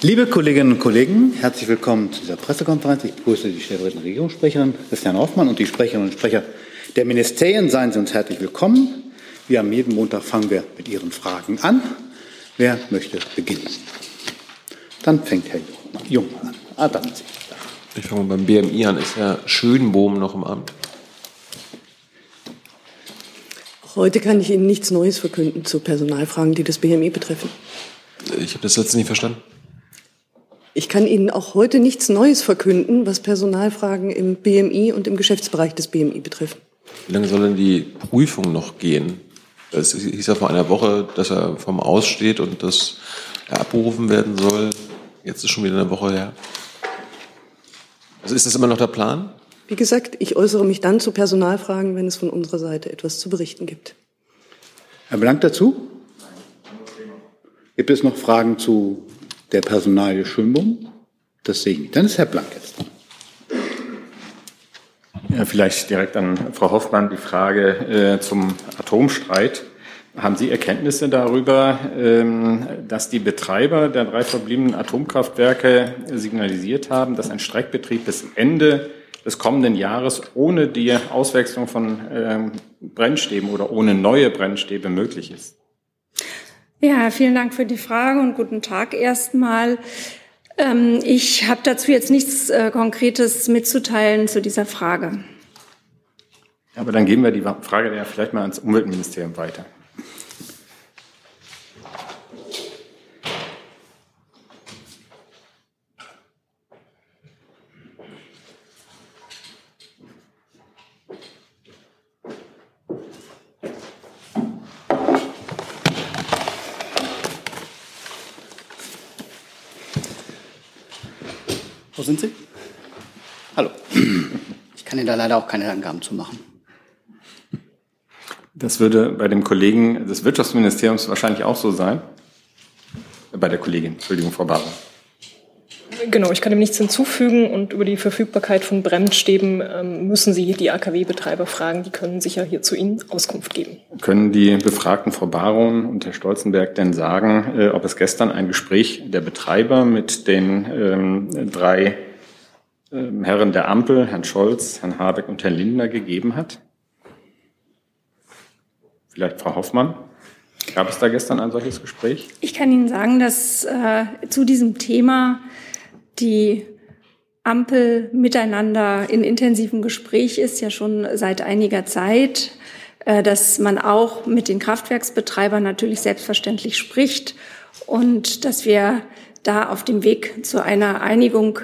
Liebe Kolleginnen und Kollegen, herzlich willkommen zu dieser Pressekonferenz. Ich begrüße die stellvertretende Regierungssprecherin Christian Hoffmann und die Sprecherinnen und Sprecher der Ministerien. Seien Sie uns herzlich willkommen. Wie am jeden Montag fangen wir mit Ihren Fragen an. Wer möchte beginnen? Dann fängt Herr Jung an. Ah, dann Sie. Ich fange mal beim BMI an. Ist Herr Schönbohm noch im Amt? Heute kann ich Ihnen nichts Neues verkünden zu Personalfragen, die das BMI betreffen. Ich habe das letzte nicht verstanden. Ich kann Ihnen auch heute nichts Neues verkünden, was Personalfragen im BMI und im Geschäftsbereich des BMI betreffen. Wie lange soll denn die Prüfung noch gehen? Es hieß ja vor einer Woche, dass er vom Aussteht und dass er abberufen werden soll. Jetzt ist schon wieder eine Woche her. Also ist das immer noch der Plan? Wie gesagt, ich äußere mich dann zu Personalfragen, wenn es von unserer Seite etwas zu berichten gibt. Herr Blank dazu? Gibt es noch Fragen zu der Personalie Schönbohm? Das sehe ich nicht. Dann ist Herr Blank jetzt dran. Ja, vielleicht direkt an Frau Hoffmann die Frage äh, zum Atomstreit. Haben Sie Erkenntnisse darüber, ähm, dass die Betreiber der drei verbliebenen Atomkraftwerke signalisiert haben, dass ein Streckbetrieb bis Ende des kommenden Jahres ohne die Auswechslung von ähm, Brennstäben oder ohne neue Brennstäbe möglich ist? Ja, vielen Dank für die Frage und guten Tag erstmal. Ähm, ich habe dazu jetzt nichts äh, Konkretes mitzuteilen zu dieser Frage. Aber dann geben wir die Frage ja vielleicht mal ans Umweltministerium weiter. Wo sind Sie? Hallo. Ich kann Ihnen da leider auch keine Angaben zu machen. Das würde bei dem Kollegen des Wirtschaftsministeriums wahrscheinlich auch so sein. Bei der Kollegin, Entschuldigung, Frau Barber. Genau, ich kann dem nichts hinzufügen und über die Verfügbarkeit von Brennstäben ähm, müssen Sie die AKW-Betreiber fragen. Die können sicher hier zu Ihnen Auskunft geben. Können die befragten Frau Baron und Herr Stolzenberg denn sagen, äh, ob es gestern ein Gespräch der Betreiber mit den ähm, drei Herren der Ampel, Herrn Scholz, Herrn Habeck und Herrn Lindner gegeben hat? Vielleicht Frau Hoffmann? Gab es da gestern ein solches Gespräch? Ich kann Ihnen sagen, dass äh, zu diesem Thema die Ampel miteinander in intensivem Gespräch ist, ja schon seit einiger Zeit, äh, dass man auch mit den Kraftwerksbetreibern natürlich selbstverständlich spricht und dass wir da auf dem Weg zu einer Einigung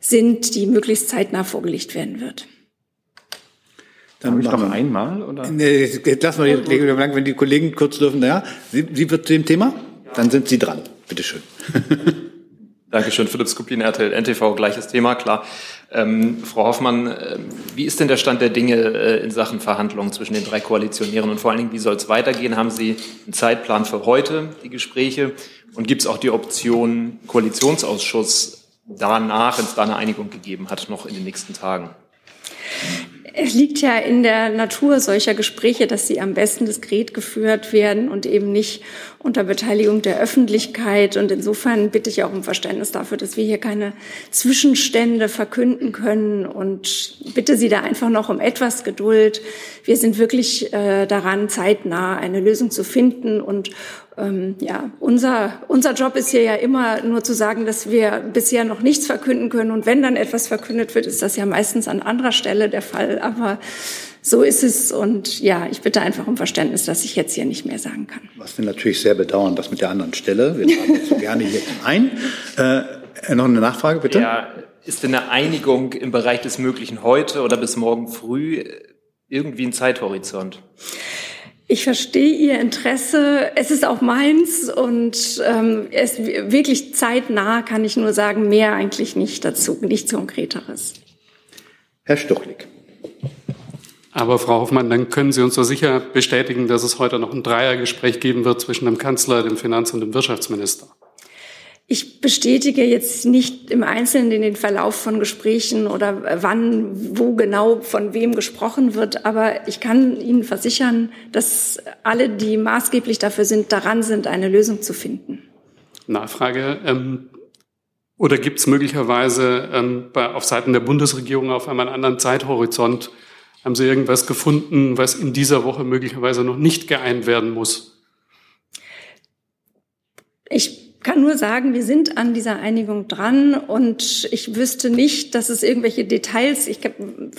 sind, die möglichst zeitnah vorgelegt werden wird. Dann ich noch einmal oder? Nee, lass mal die Kollegin Blank, wenn die Kollegen kurz dürfen. Ja, Sie, Sie wird zu dem Thema? Dann sind Sie dran. Bitte schön. Dankeschön, Philipp Skupin, RTL, NTV, gleiches Thema, klar. Ähm, Frau Hoffmann, äh, wie ist denn der Stand der Dinge äh, in Sachen Verhandlungen zwischen den drei Koalitionären und vor allen Dingen, wie soll es weitergehen? Haben Sie einen Zeitplan für heute, die Gespräche? Und gibt es auch die Option Koalitionsausschuss danach, wenn es da eine Einigung gegeben hat, noch in den nächsten Tagen? Es liegt ja in der Natur solcher Gespräche, dass sie am besten diskret geführt werden und eben nicht unter Beteiligung der Öffentlichkeit. Und insofern bitte ich auch um Verständnis dafür, dass wir hier keine Zwischenstände verkünden können und bitte Sie da einfach noch um etwas Geduld. Wir sind wirklich äh, daran, zeitnah eine Lösung zu finden und ähm, ja, unser, unser Job ist hier ja immer nur zu sagen, dass wir bisher noch nichts verkünden können. Und wenn dann etwas verkündet wird, ist das ja meistens an anderer Stelle der Fall. Aber so ist es. Und ja, ich bitte einfach um Verständnis, dass ich jetzt hier nicht mehr sagen kann. Was wir natürlich sehr bedauern, das mit der anderen Stelle. Wir laden jetzt gerne hier ein. Äh, noch eine Nachfrage, bitte? Ja, ist denn eine Einigung im Bereich des Möglichen heute oder bis morgen früh irgendwie ein Zeithorizont? Ich verstehe Ihr Interesse. Es ist auch meins und ähm, es wirklich zeitnah kann ich nur sagen, mehr eigentlich nicht dazu, nichts Konkreteres. Herr Stuchlik. Aber Frau Hoffmann, dann können Sie uns so sicher bestätigen, dass es heute noch ein Dreiergespräch geben wird zwischen dem Kanzler, dem Finanz- und dem Wirtschaftsminister. Ich bestätige jetzt nicht im Einzelnen den Verlauf von Gesprächen oder wann, wo genau von wem gesprochen wird, aber ich kann Ihnen versichern, dass alle, die maßgeblich dafür sind, daran sind, eine Lösung zu finden. Nachfrage. Ähm, Oder gibt es möglicherweise ähm, bei, auf Seiten der Bundesregierung auf einmal einen anderen Zeithorizont? Haben Sie irgendwas gefunden, was in dieser Woche möglicherweise noch nicht geeint werden muss? Ich kann nur sagen, wir sind an dieser Einigung dran und ich wüsste nicht, dass es irgendwelche Details ich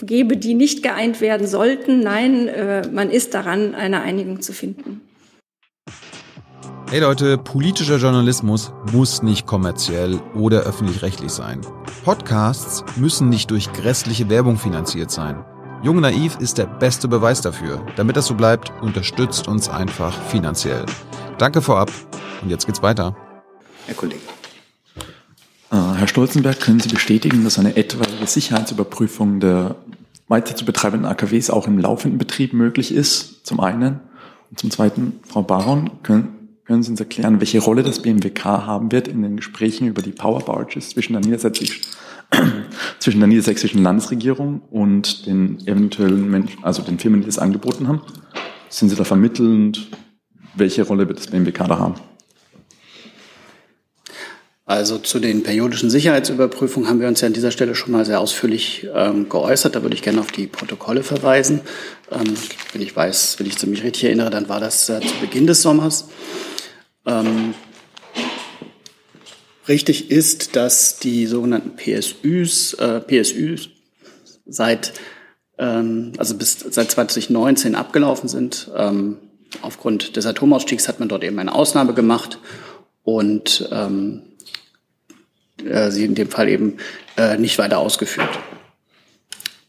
gebe, die nicht geeint werden sollten. Nein, äh, man ist daran, eine Einigung zu finden. Hey Leute, politischer Journalismus muss nicht kommerziell oder öffentlich-rechtlich sein. Podcasts müssen nicht durch grässliche Werbung finanziert sein. Jung Naiv ist der beste Beweis dafür. Damit das so bleibt, unterstützt uns einfach finanziell. Danke vorab und jetzt geht's weiter. Herr Kollege. Äh, Herr Stolzenberg, können Sie bestätigen, dass eine etwaige Sicherheitsüberprüfung der weiter zu betreibenden AKWs auch im laufenden Betrieb möglich ist? Zum einen. Und zum zweiten, Frau Baron, können, können Sie uns erklären, welche Rolle das BMWK haben wird in den Gesprächen über die Power Barges zwischen der, niedersächsischen, zwischen der niedersächsischen Landesregierung und den eventuellen Menschen, also den Firmen, die das angeboten haben? Sind Sie da vermittelnd? Welche Rolle wird das BMWK da haben? Also zu den periodischen Sicherheitsüberprüfungen haben wir uns ja an dieser Stelle schon mal sehr ausführlich ähm, geäußert. Da würde ich gerne auf die Protokolle verweisen. Ähm, wenn ich weiß, wenn ich mich richtig erinnere, dann war das äh, zu Beginn des Sommers. Ähm, richtig ist, dass die sogenannten PSÜs, äh, PSÜs seit, ähm, also bis seit 2019 abgelaufen sind. Ähm, aufgrund des Atomausstiegs hat man dort eben eine Ausnahme gemacht und ähm, äh, sie in dem Fall eben äh, nicht weiter ausgeführt.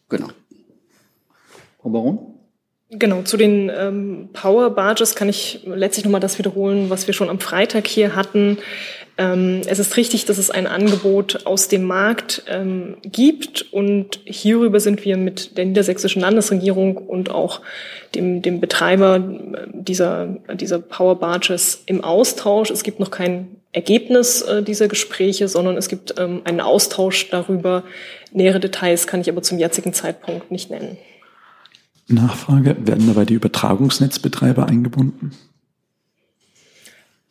Genau. Frau Baron? Genau, zu den ähm, Power Barges kann ich letztlich nochmal das wiederholen, was wir schon am Freitag hier hatten. Ähm, es ist richtig, dass es ein Angebot aus dem Markt ähm, gibt und hierüber sind wir mit der niedersächsischen Landesregierung und auch dem, dem Betreiber dieser, dieser Power Barges im Austausch. Es gibt noch kein Ergebnis äh, dieser Gespräche, sondern es gibt ähm, einen Austausch darüber. Nähere Details kann ich aber zum jetzigen Zeitpunkt nicht nennen. Nachfrage, werden dabei die Übertragungsnetzbetreiber eingebunden?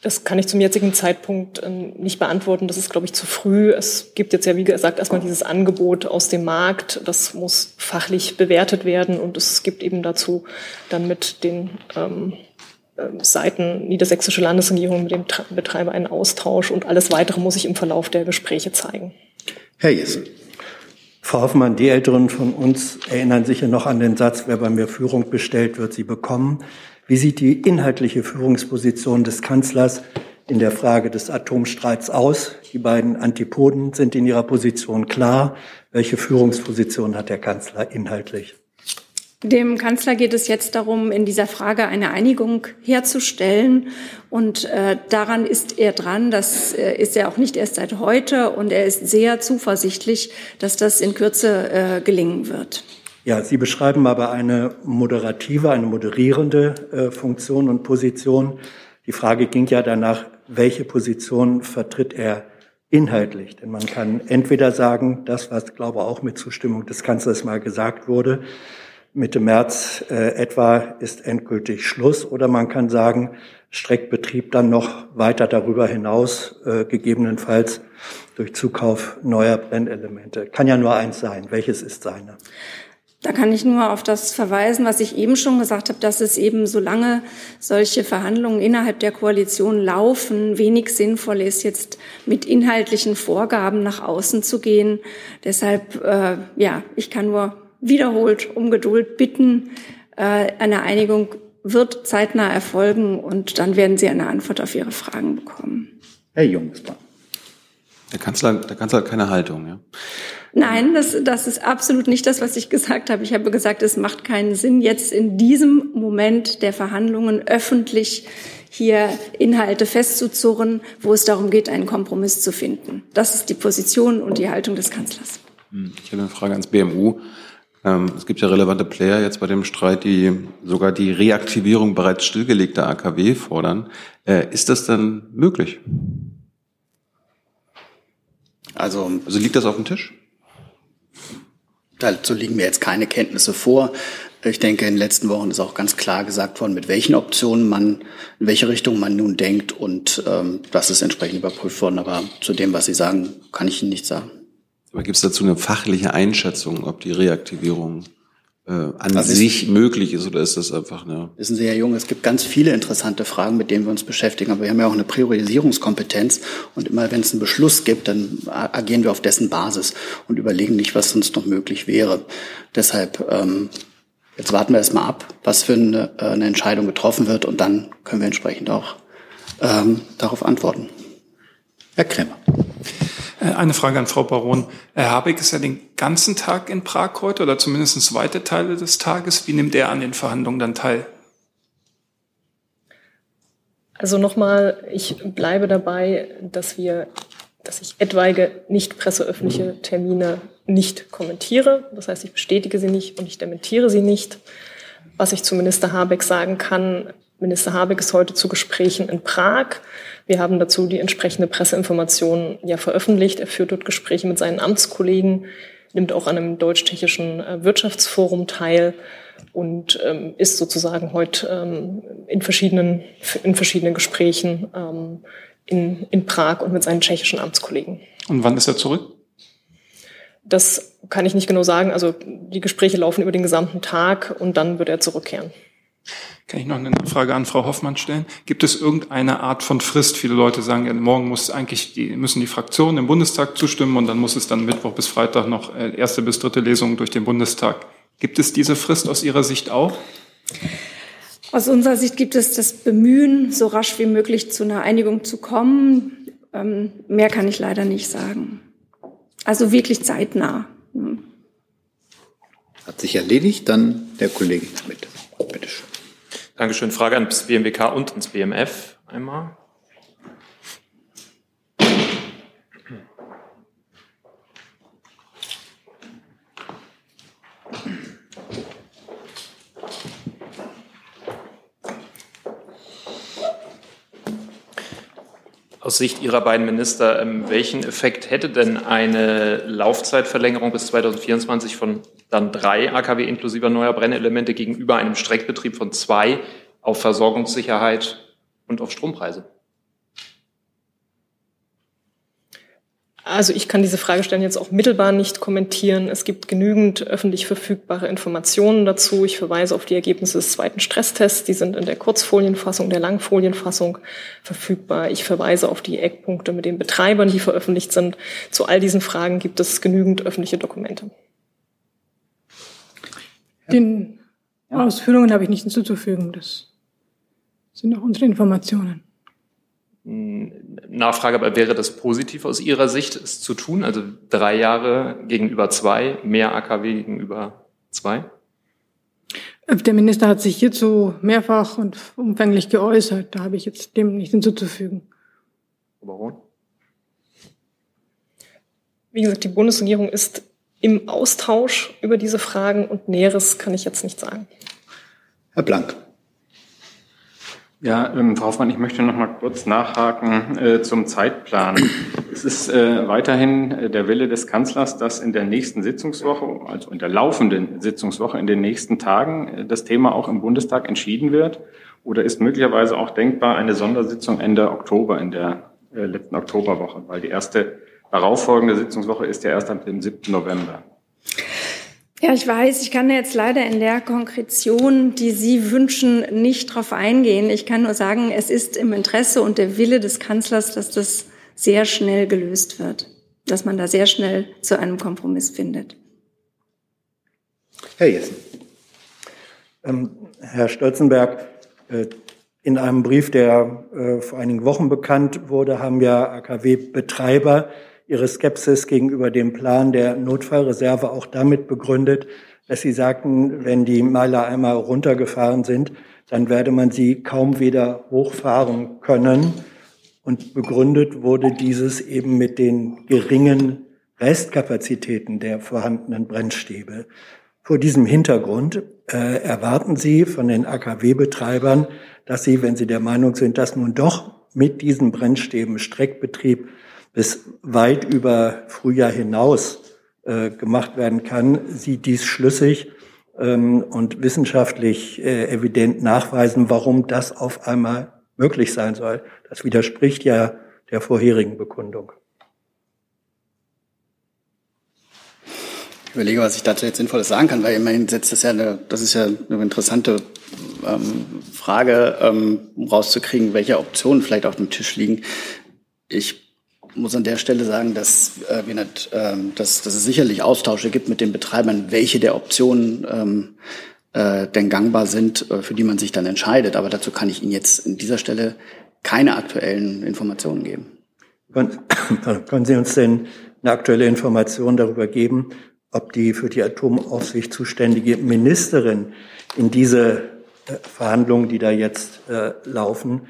Das kann ich zum jetzigen Zeitpunkt äh, nicht beantworten. Das ist, glaube ich, zu früh. Es gibt jetzt ja, wie gesagt, erstmal dieses Angebot aus dem Markt. Das muss fachlich bewertet werden und es gibt eben dazu dann mit den ähm, ähm, Seiten niedersächsische Landesregierung mit dem Betreiber einen Austausch und alles weitere muss sich im Verlauf der Gespräche zeigen. Herr Jessen. Frau Hoffmann, die Älteren von uns erinnern sich ja noch an den Satz, wer bei mir Führung bestellt, wird sie bekommen. Wie sieht die inhaltliche Führungsposition des Kanzlers in der Frage des Atomstreits aus? Die beiden Antipoden sind in ihrer Position klar. Welche Führungsposition hat der Kanzler inhaltlich? Dem Kanzler geht es jetzt darum, in dieser Frage eine Einigung herzustellen. Und äh, daran ist er dran. Das äh, ist er auch nicht erst seit heute. Und er ist sehr zuversichtlich, dass das in Kürze äh, gelingen wird. Ja, Sie beschreiben aber eine moderative, eine moderierende äh, Funktion und Position. Die Frage ging ja danach, welche Position vertritt er inhaltlich? Denn man kann entweder sagen, das, was, glaube ich, auch mit Zustimmung des Kanzlers mal gesagt wurde, Mitte März äh, etwa ist endgültig Schluss. Oder man kann sagen, streckt Betrieb dann noch weiter darüber hinaus, äh, gegebenenfalls durch Zukauf neuer Brennelemente. Kann ja nur eins sein. Welches ist seine? Da kann ich nur auf das verweisen, was ich eben schon gesagt habe, dass es eben, solange solche Verhandlungen innerhalb der Koalition laufen, wenig sinnvoll ist, jetzt mit inhaltlichen Vorgaben nach außen zu gehen. Deshalb, äh, ja, ich kann nur wiederholt um Geduld bitten. Äh, eine Einigung wird zeitnah erfolgen und dann werden Sie eine Antwort auf Ihre Fragen bekommen. Herr Jungsmann. Der Kanzler, der Kanzler hat keine Haltung, ja? Nein, das, das ist absolut nicht das, was ich gesagt habe. Ich habe gesagt, es macht keinen Sinn, jetzt in diesem Moment der Verhandlungen öffentlich hier Inhalte festzuzurren, wo es darum geht, einen Kompromiss zu finden. Das ist die Position und die Haltung des Kanzlers. Hm, ich habe eine Frage ans BMU. Ähm, es gibt ja relevante Player jetzt bei dem Streit, die sogar die Reaktivierung bereits stillgelegter AKW fordern. Äh, ist das dann möglich? Also, also liegt das auf dem Tisch? Dazu liegen mir jetzt keine Kenntnisse vor. Ich denke, in den letzten Wochen ist auch ganz klar gesagt worden, mit welchen Optionen man, in welche Richtung man nun denkt und ähm, das ist entsprechend überprüft worden. Aber zu dem, was Sie sagen, kann ich Ihnen nichts sagen. Aber gibt es dazu eine fachliche Einschätzung, ob die Reaktivierung äh, an also sich möglich ist oder ist das einfach eine? Wissen Sie, Herr Jung, es gibt ganz viele interessante Fragen, mit denen wir uns beschäftigen, aber wir haben ja auch eine Priorisierungskompetenz und immer wenn es einen Beschluss gibt, dann agieren wir auf dessen Basis und überlegen nicht, was sonst noch möglich wäre. Deshalb ähm, Jetzt warten wir erstmal ab, was für eine, äh, eine, Entscheidung getroffen wird und dann können wir entsprechend auch ähm, darauf antworten. Herr Krämer. Äh, eine Frage an Frau Baron. Herr Habeck ist ja den ganzen Tag in Prag heute oder zumindest weite Teile des Tages. Wie nimmt er an den Verhandlungen dann teil? Also nochmal, ich bleibe dabei, dass wir, dass ich etwaige nicht presseöffentliche Termine nicht kommentiere. Das heißt, ich bestätige sie nicht und ich dementiere sie nicht. Was ich zu Minister Habeck sagen kann, Minister Habeck ist heute zu Gesprächen in Prag. Wir haben dazu die entsprechende Presseinformation ja veröffentlicht. Er führt dort Gespräche mit seinen Amtskollegen, nimmt auch an einem deutsch-tschechischen äh, Wirtschaftsforum teil und ähm, ist sozusagen heute ähm, in, verschiedenen, in verschiedenen Gesprächen ähm, in, in Prag und mit seinen tschechischen Amtskollegen. Und wann ist er zurück? Das kann ich nicht genau sagen. Also die Gespräche laufen über den gesamten Tag und dann wird er zurückkehren. Kann ich noch eine Frage an Frau Hoffmann stellen? Gibt es irgendeine Art von Frist? Viele Leute sagen, ja, morgen muss eigentlich die, müssen die Fraktionen im Bundestag zustimmen und dann muss es dann Mittwoch bis Freitag noch äh, erste bis dritte Lesung durch den Bundestag. Gibt es diese Frist aus Ihrer Sicht auch? Aus unserer Sicht gibt es das Bemühen, so rasch wie möglich zu einer Einigung zu kommen. Ähm, mehr kann ich leider nicht sagen. Also wirklich zeitnah. Hm. Hat sich erledigt, dann der Kollege damit. Bitte schön. Dankeschön. Frage ans BMWK und ans BMF einmal. Aus Sicht Ihrer beiden Minister, ähm, welchen Effekt hätte denn eine Laufzeitverlängerung bis 2024 von dann drei AKW inklusive neuer Brennelemente gegenüber einem Streckbetrieb von zwei auf Versorgungssicherheit und auf Strompreise? Also ich kann diese Fragestellen jetzt auch mittelbar nicht kommentieren. Es gibt genügend öffentlich verfügbare Informationen dazu. Ich verweise auf die Ergebnisse des zweiten Stresstests. Die sind in der Kurzfolienfassung, der Langfolienfassung verfügbar. Ich verweise auf die Eckpunkte mit den Betreibern, die veröffentlicht sind. Zu all diesen Fragen gibt es genügend öffentliche Dokumente. Den Ausführungen habe ich nicht hinzuzufügen. Das sind auch unsere Informationen. Nachfrage, aber wäre das positiv aus Ihrer Sicht, es zu tun? Also drei Jahre gegenüber zwei, mehr AKW gegenüber zwei? Der Minister hat sich hierzu mehrfach und umfänglich geäußert. Da habe ich jetzt dem nicht hinzuzufügen. Warum? Wie gesagt, die Bundesregierung ist im Austausch über diese Fragen und Näheres kann ich jetzt nicht sagen. Herr Blank. Ja, ähm, Frau Hoffmann, ich möchte noch mal kurz nachhaken äh, zum Zeitplan. Es ist äh, weiterhin äh, der Wille des Kanzlers, dass in der nächsten Sitzungswoche, also in der laufenden Sitzungswoche, in den nächsten Tagen äh, das Thema auch im Bundestag entschieden wird. Oder ist möglicherweise auch denkbar eine Sondersitzung Ende Oktober in der äh, letzten Oktoberwoche, weil die erste darauffolgende Sitzungswoche ist ja erst am 7. November. Ja, ich weiß, ich kann jetzt leider in der Konkretion, die Sie wünschen, nicht darauf eingehen. Ich kann nur sagen, es ist im Interesse und der Wille des Kanzlers, dass das sehr schnell gelöst wird, dass man da sehr schnell zu einem Kompromiss findet. Herr Jessen. Ähm, Herr Stolzenberg, äh, in einem Brief, der äh, vor einigen Wochen bekannt wurde, haben ja AKW-Betreiber ihre Skepsis gegenüber dem Plan der Notfallreserve auch damit begründet, dass sie sagten, wenn die Meiler einmal runtergefahren sind, dann werde man sie kaum wieder hochfahren können. Und begründet wurde dieses eben mit den geringen Restkapazitäten der vorhandenen Brennstäbe. Vor diesem Hintergrund äh, erwarten Sie von den AKW-Betreibern, dass sie, wenn sie der Meinung sind, dass nun doch mit diesen Brennstäben Streckbetrieb bis weit über Frühjahr hinaus äh, gemacht werden kann, sieht dies schlüssig, ähm, und wissenschaftlich äh, evident nachweisen, warum das auf einmal möglich sein soll. Das widerspricht ja der vorherigen Bekundung. Ich überlege, was ich dazu jetzt Sinnvolles sagen kann, weil immerhin setzt das ja eine, das ist ja eine interessante ähm, Frage, ähm, um rauszukriegen, welche Optionen vielleicht auf dem Tisch liegen. Ich muss an der Stelle sagen, dass, äh, wir nicht, ähm, dass, dass es sicherlich Austausche gibt mit den Betreibern, welche der Optionen ähm, äh, denn gangbar sind, äh, für die man sich dann entscheidet. Aber dazu kann ich Ihnen jetzt an dieser Stelle keine aktuellen Informationen geben. Können, können Sie uns denn eine aktuelle Information darüber geben, ob die für die Atomaufsicht zuständige Ministerin in diese äh, Verhandlungen, die da jetzt äh, laufen,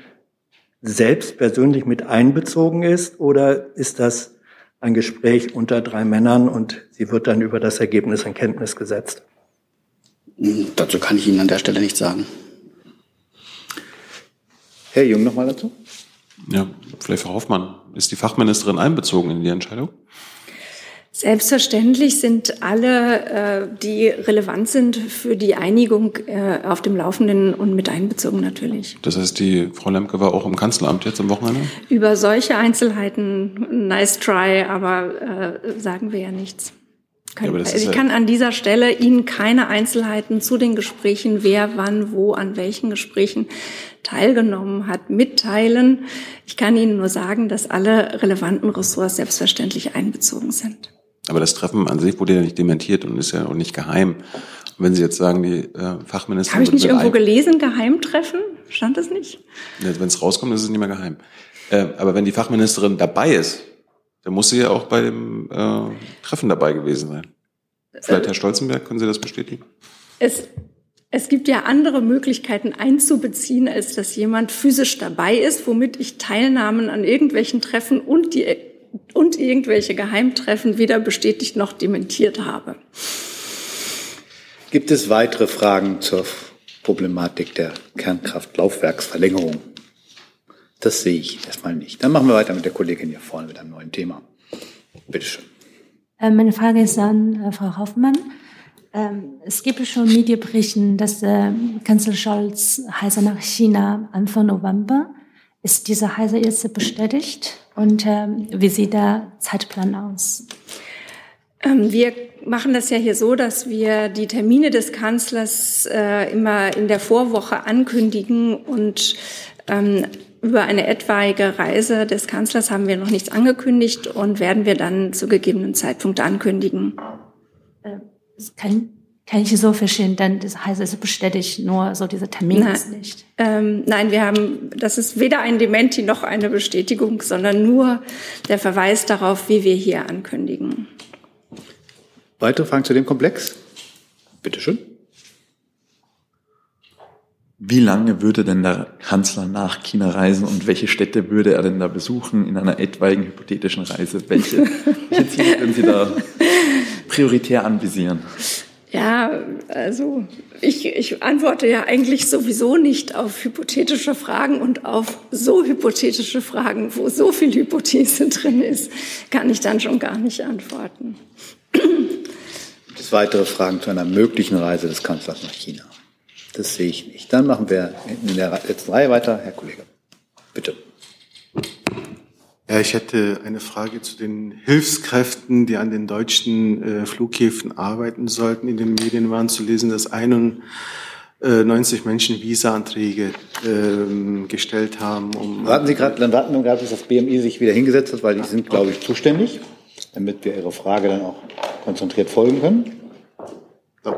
selbst persönlich mit einbezogen ist oder ist das ein Gespräch unter drei Männern und sie wird dann über das Ergebnis in Kenntnis gesetzt? Dazu kann ich Ihnen an der Stelle nichts sagen. Herr Jung noch mal dazu? Ja, vielleicht Frau Hoffmann. Ist die Fachministerin einbezogen in die Entscheidung? Selbstverständlich sind alle, äh, die relevant sind für die Einigung, äh, auf dem Laufenden und mit einbezogen natürlich. Das heißt, die Frau Lemke war auch im Kanzleramt jetzt am Wochenende? Über solche Einzelheiten, nice try, aber äh, sagen wir ja nichts. Ja, also ich kann an dieser Stelle Ihnen keine Einzelheiten zu den Gesprächen, wer wann wo an welchen Gesprächen teilgenommen hat, mitteilen. Ich kann Ihnen nur sagen, dass alle relevanten Ressorts selbstverständlich einbezogen sind. Aber das Treffen an sich wurde ja nicht dementiert und ist ja auch nicht geheim. Und wenn Sie jetzt sagen, die äh, Fachministerin. Habe ich nicht irgendwo gelesen, Geheimtreffen? Stand das nicht? Ja, wenn es rauskommt, ist es nicht mehr geheim. Äh, aber wenn die Fachministerin dabei ist, dann muss sie ja auch bei dem äh, Treffen dabei gewesen sein. Vielleicht Herr Stolzenberg, können Sie das bestätigen? Es, es gibt ja andere Möglichkeiten einzubeziehen, als dass jemand physisch dabei ist, womit ich Teilnahmen an irgendwelchen Treffen und die und irgendwelche Geheimtreffen weder bestätigt noch dementiert habe. Gibt es weitere Fragen zur Problematik der Kernkraftlaufwerksverlängerung? Das sehe ich erstmal nicht. Dann machen wir weiter mit der Kollegin hier vorne mit einem neuen Thema. Bitte schön. Äh, meine Frage ist an äh, Frau Hoffmann. Ähm, es gibt schon Medienberichten, dass äh, Kanzler Scholz Reise nach China Anfang November. Ist diese Reise jetzt bestätigt? Und ähm, wie sieht der Zeitplan aus? Ähm, wir machen das ja hier so, dass wir die Termine des Kanzlers äh, immer in der Vorwoche ankündigen und ähm, über eine etwaige Reise des Kanzlers haben wir noch nichts angekündigt und werden wir dann zu gegebenen Zeitpunkt ankündigen. Äh, kann, kann ich so verstehen, denn das heißt, es bestätigt nur so diese Termine nein, nicht. Ähm, nein, wir haben, das ist weder ein Dementi noch eine Bestätigung, sondern nur der Verweis darauf, wie wir hier ankündigen. Weitere Fragen zu dem Komplex? Bitte schön. Wie lange würde denn der Kanzler nach China reisen und welche Städte würde er denn da besuchen in einer etwaigen hypothetischen Reise? Welche, welche Ziele würden Sie da prioritär anvisieren? Ja, also ich, ich antworte ja eigentlich sowieso nicht auf hypothetische Fragen und auf so hypothetische Fragen, wo so viel Hypothese drin ist, kann ich dann schon gar nicht antworten. Gibt es weitere Fragen zu einer möglichen Reise des Kanzlers nach China? Das sehe ich nicht. Dann machen wir in der letzten Reihe weiter. Herr Kollege, bitte. Ja, ich hätte eine Frage zu den Hilfskräften, die an den deutschen äh, Flughäfen arbeiten sollten. In den Medien waren zu lesen, dass 91 Menschen Visa-Anträge ähm, gestellt haben. Um warten Sie gerade, dann warten wir gerade, bis das BMI sich wieder hingesetzt hat, weil die sind, glaube ich, zuständig, damit wir Ihre Frage dann auch konzentriert folgen können. So.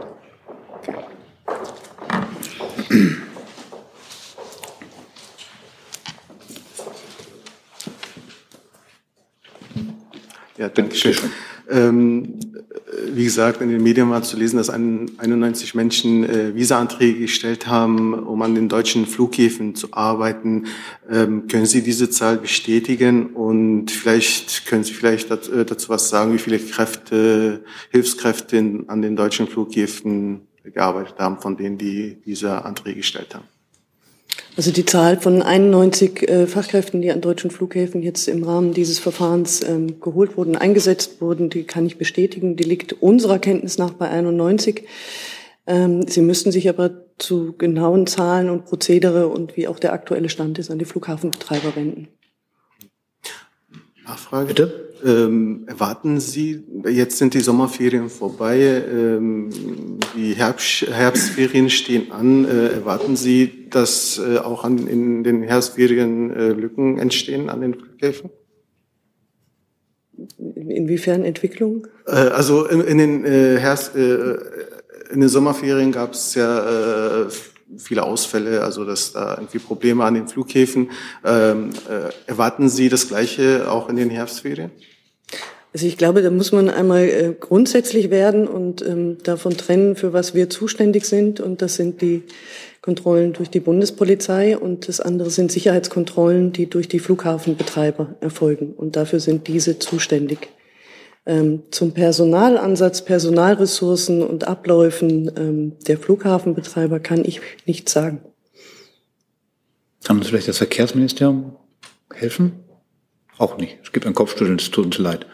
Ja, danke schön. Ähm, wie gesagt, in den Medien war zu lesen, dass 91 Menschen äh, Visa-Anträge gestellt haben, um an den deutschen Flughäfen zu arbeiten. Ähm, können Sie diese Zahl bestätigen? Und vielleicht können Sie vielleicht dazu, äh, dazu was sagen, wie viele Kräfte, Hilfskräfte in, an den deutschen Flughäfen gearbeitet haben, von denen die diese Anträge gestellt haben? Also die Zahl von 91 äh, Fachkräften, die an deutschen Flughäfen jetzt im Rahmen dieses Verfahrens ähm, geholt wurden, eingesetzt wurden, die kann ich bestätigen. Die liegt unserer Kenntnis nach bei 91. Ähm, Sie müssten sich aber zu genauen Zahlen und Prozedere und wie auch der aktuelle Stand ist an die Flughafenbetreiber wenden. Nachfrage. Bitte? Ähm, erwarten Sie, jetzt sind die Sommerferien vorbei, ähm, die Herbst, Herbstferien stehen an, äh, erwarten Sie, dass äh, auch an, in den Herbstferien äh, Lücken entstehen an den Flughäfen? Inwiefern Entwicklung? Äh, also in, in den äh, Herbst, äh, in den Sommerferien gab es ja äh, viele Ausfälle, also dass da irgendwie Probleme an den Flughäfen. Ähm, äh, erwarten Sie das Gleiche auch in den Herbstferien? Also ich glaube, da muss man einmal äh, grundsätzlich werden und ähm, davon trennen, für was wir zuständig sind. Und das sind die Kontrollen durch die Bundespolizei und das andere sind Sicherheitskontrollen, die durch die Flughafenbetreiber erfolgen. Und dafür sind diese zuständig. Ähm, zum Personalansatz, Personalressourcen und Abläufen ähm, der Flughafenbetreiber kann ich nichts sagen. Kann uns vielleicht das Verkehrsministerium helfen? Auch nicht. Es gibt ein Kopfschütteln, es tut uns leid.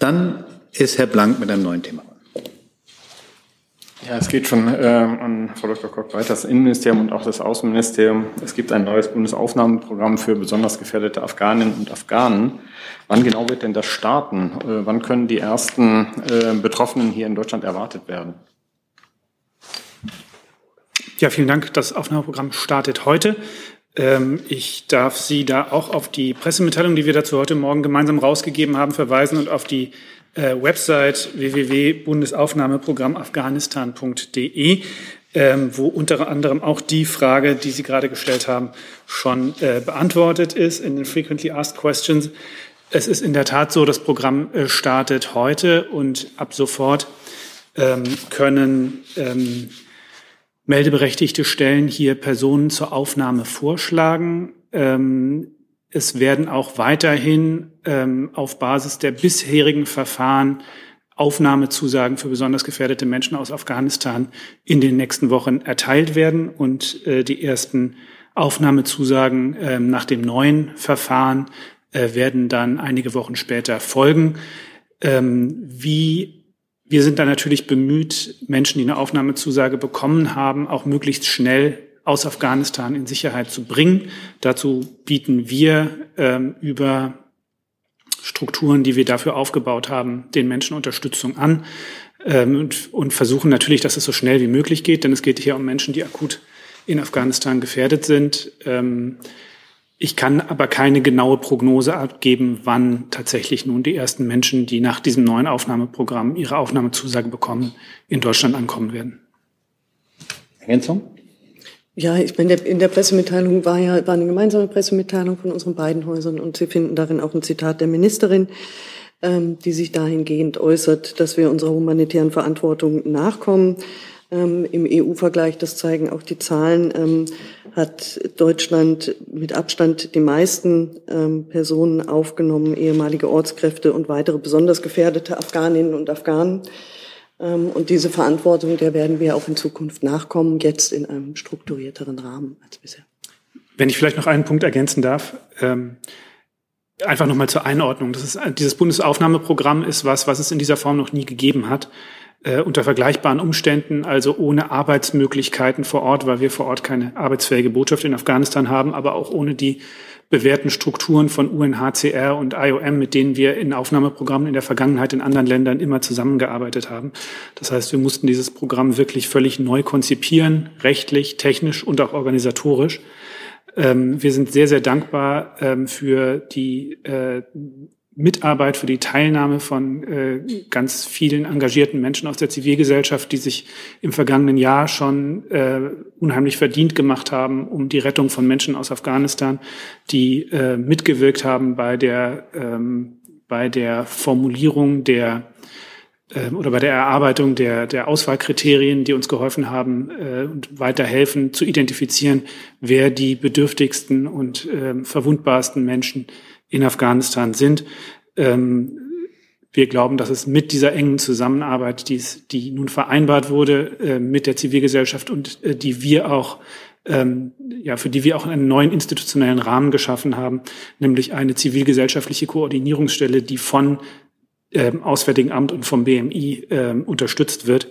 Dann ist Herr Blank mit einem neuen Thema. Ja, es geht schon äh, an Frau Dr. Koch weiter, das Innenministerium und auch das Außenministerium. Es gibt ein neues Bundesaufnahmeprogramm für besonders gefährdete Afghaninnen und Afghanen. Wann genau wird denn das starten? Äh, wann können die ersten äh, Betroffenen hier in Deutschland erwartet werden? Ja, vielen Dank. Das Aufnahmeprogramm startet heute. Ähm, ich darf Sie da auch auf die Pressemitteilung, die wir dazu heute Morgen gemeinsam rausgegeben haben, verweisen und auf die äh, Website www.bundesaufnahmeprogrammafghanistan.de, ähm, wo unter anderem auch die Frage, die Sie gerade gestellt haben, schon äh, beantwortet ist in den Frequently Asked Questions. Es ist in der Tat so, das Programm äh, startet heute und ab sofort ähm, können meldeberechtigte Stellen hier Personen zur Aufnahme vorschlagen. Ähm, es werden auch weiterhin ähm, auf Basis der bisherigen Verfahren Aufnahmezusagen für besonders gefährdete Menschen aus Afghanistan in den nächsten Wochen erteilt werden und äh, die ersten Aufnahmezusagen äh, nach dem neuen Verfahren äh, werden dann einige Wochen später folgen. Ähm, wie wir sind da natürlich bemüht, Menschen, die eine Aufnahmezusage bekommen haben, auch möglichst schnell aus Afghanistan in Sicherheit zu bringen. Dazu bieten wir ähm, über Strukturen, die wir dafür aufgebaut haben, den Menschen Unterstützung an ähm, und, und versuchen natürlich, dass es so schnell wie möglich geht, denn es geht hier um Menschen, die akut in Afghanistan gefährdet sind. Ähm, ich kann aber keine genaue Prognose abgeben, wann tatsächlich nun die ersten Menschen, die nach diesem neuen Aufnahmeprogramm ihre Aufnahmezusage bekommen, in Deutschland ankommen werden. Ergänzung? Ja, ich meine, in der Pressemitteilung war ja war eine gemeinsame Pressemitteilung von unseren beiden Häusern und Sie finden darin auch ein Zitat der Ministerin, ähm, die sich dahingehend äußert, dass wir unserer humanitären Verantwortung nachkommen. Ähm, Im EU-Vergleich, das zeigen auch die Zahlen, ähm, hat Deutschland mit Abstand die meisten ähm, Personen aufgenommen, ehemalige Ortskräfte und weitere besonders gefährdete Afghaninnen und Afghanen. Ähm, und diese Verantwortung, der werden wir auch in Zukunft nachkommen, jetzt in einem strukturierteren Rahmen als bisher. Wenn ich vielleicht noch einen Punkt ergänzen darf. Ähm Einfach nochmal zur Einordnung. Ist, dieses Bundesaufnahmeprogramm ist was, was es in dieser Form noch nie gegeben hat äh, unter vergleichbaren Umständen, also ohne Arbeitsmöglichkeiten vor Ort, weil wir vor Ort keine arbeitsfähige Botschaft in Afghanistan haben, aber auch ohne die bewährten Strukturen von UNHCR und IOM, mit denen wir in Aufnahmeprogrammen in der Vergangenheit in anderen Ländern immer zusammengearbeitet haben. Das heißt, wir mussten dieses Programm wirklich völlig neu konzipieren, rechtlich, technisch und auch organisatorisch. Ähm, wir sind sehr, sehr dankbar ähm, für die äh, Mitarbeit, für die Teilnahme von äh, ganz vielen engagierten Menschen aus der Zivilgesellschaft, die sich im vergangenen Jahr schon äh, unheimlich verdient gemacht haben um die Rettung von Menschen aus Afghanistan, die äh, mitgewirkt haben bei der, ähm, bei der Formulierung der äh, oder bei der Erarbeitung der, der Auswahlkriterien, die uns geholfen haben äh, und weiterhelfen zu identifizieren, wer die bedürftigsten und äh, verwundbarsten Menschen in Afghanistan sind. Ähm, wir glauben, dass es mit dieser engen Zusammenarbeit, die, die nun vereinbart wurde äh, mit der Zivilgesellschaft und äh, die wir auch ähm, ja, für die wir auch einen neuen institutionellen Rahmen geschaffen haben, nämlich eine zivilgesellschaftliche Koordinierungsstelle, die von ähm, Auswärtigen Amt und vom BMI ähm, unterstützt wird,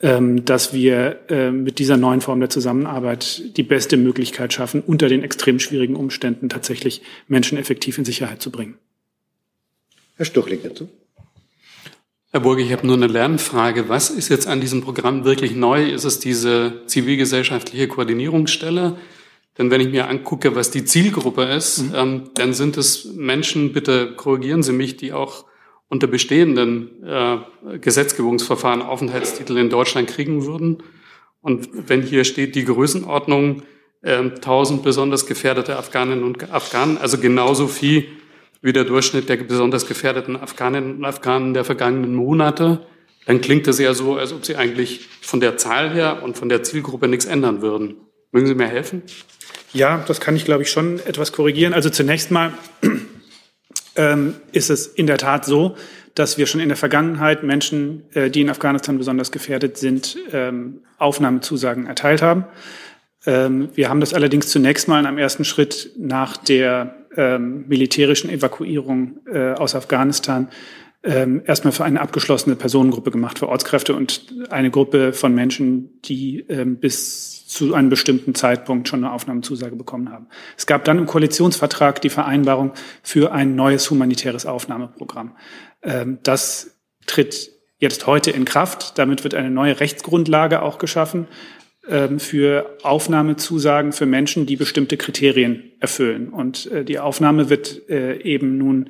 ähm, dass wir äh, mit dieser neuen Form der Zusammenarbeit die beste Möglichkeit schaffen, unter den extrem schwierigen Umständen tatsächlich Menschen effektiv in Sicherheit zu bringen. Herr Stuchling dazu. Herr Burge, ich habe nur eine Lernfrage. Was ist jetzt an diesem Programm wirklich neu? Ist es diese zivilgesellschaftliche Koordinierungsstelle? Denn wenn ich mir angucke, was die Zielgruppe ist, mhm. ähm, dann sind es Menschen, bitte korrigieren Sie mich, die auch unter bestehenden äh, Gesetzgebungsverfahren Aufenthaltstitel in Deutschland kriegen würden. Und wenn hier steht die Größenordnung äh, 1000 besonders gefährdete Afghaninnen und Afghanen, also genauso viel wie der Durchschnitt der besonders gefährdeten Afghaninnen und Afghanen der vergangenen Monate, dann klingt es ja so, als ob sie eigentlich von der Zahl her und von der Zielgruppe nichts ändern würden. Mögen Sie mir helfen? Ja, das kann ich, glaube ich, schon etwas korrigieren. Also zunächst mal ähm, ist es in der Tat so, dass wir schon in der Vergangenheit Menschen, äh, die in Afghanistan besonders gefährdet sind, ähm, Aufnahmezusagen erteilt haben. Ähm, wir haben das allerdings zunächst mal in einem ersten Schritt nach der militärischen Evakuierung äh, aus Afghanistan erstmal für eine abgeschlossene Personengruppe gemacht, für Ortskräfte und eine Gruppe von Menschen, die bis zu einem bestimmten Zeitpunkt schon eine Aufnahmezusage bekommen haben. Es gab dann im Koalitionsvertrag die Vereinbarung für ein neues humanitäres Aufnahmeprogramm. Ähm, das tritt jetzt heute in Kraft. Damit wird eine neue Rechtsgrundlage auch geschaffen ähm, für Aufnahmezusagen für Menschen, die bestimmte Kriterien erfüllen. Und äh, die Aufnahme wird äh, eben nun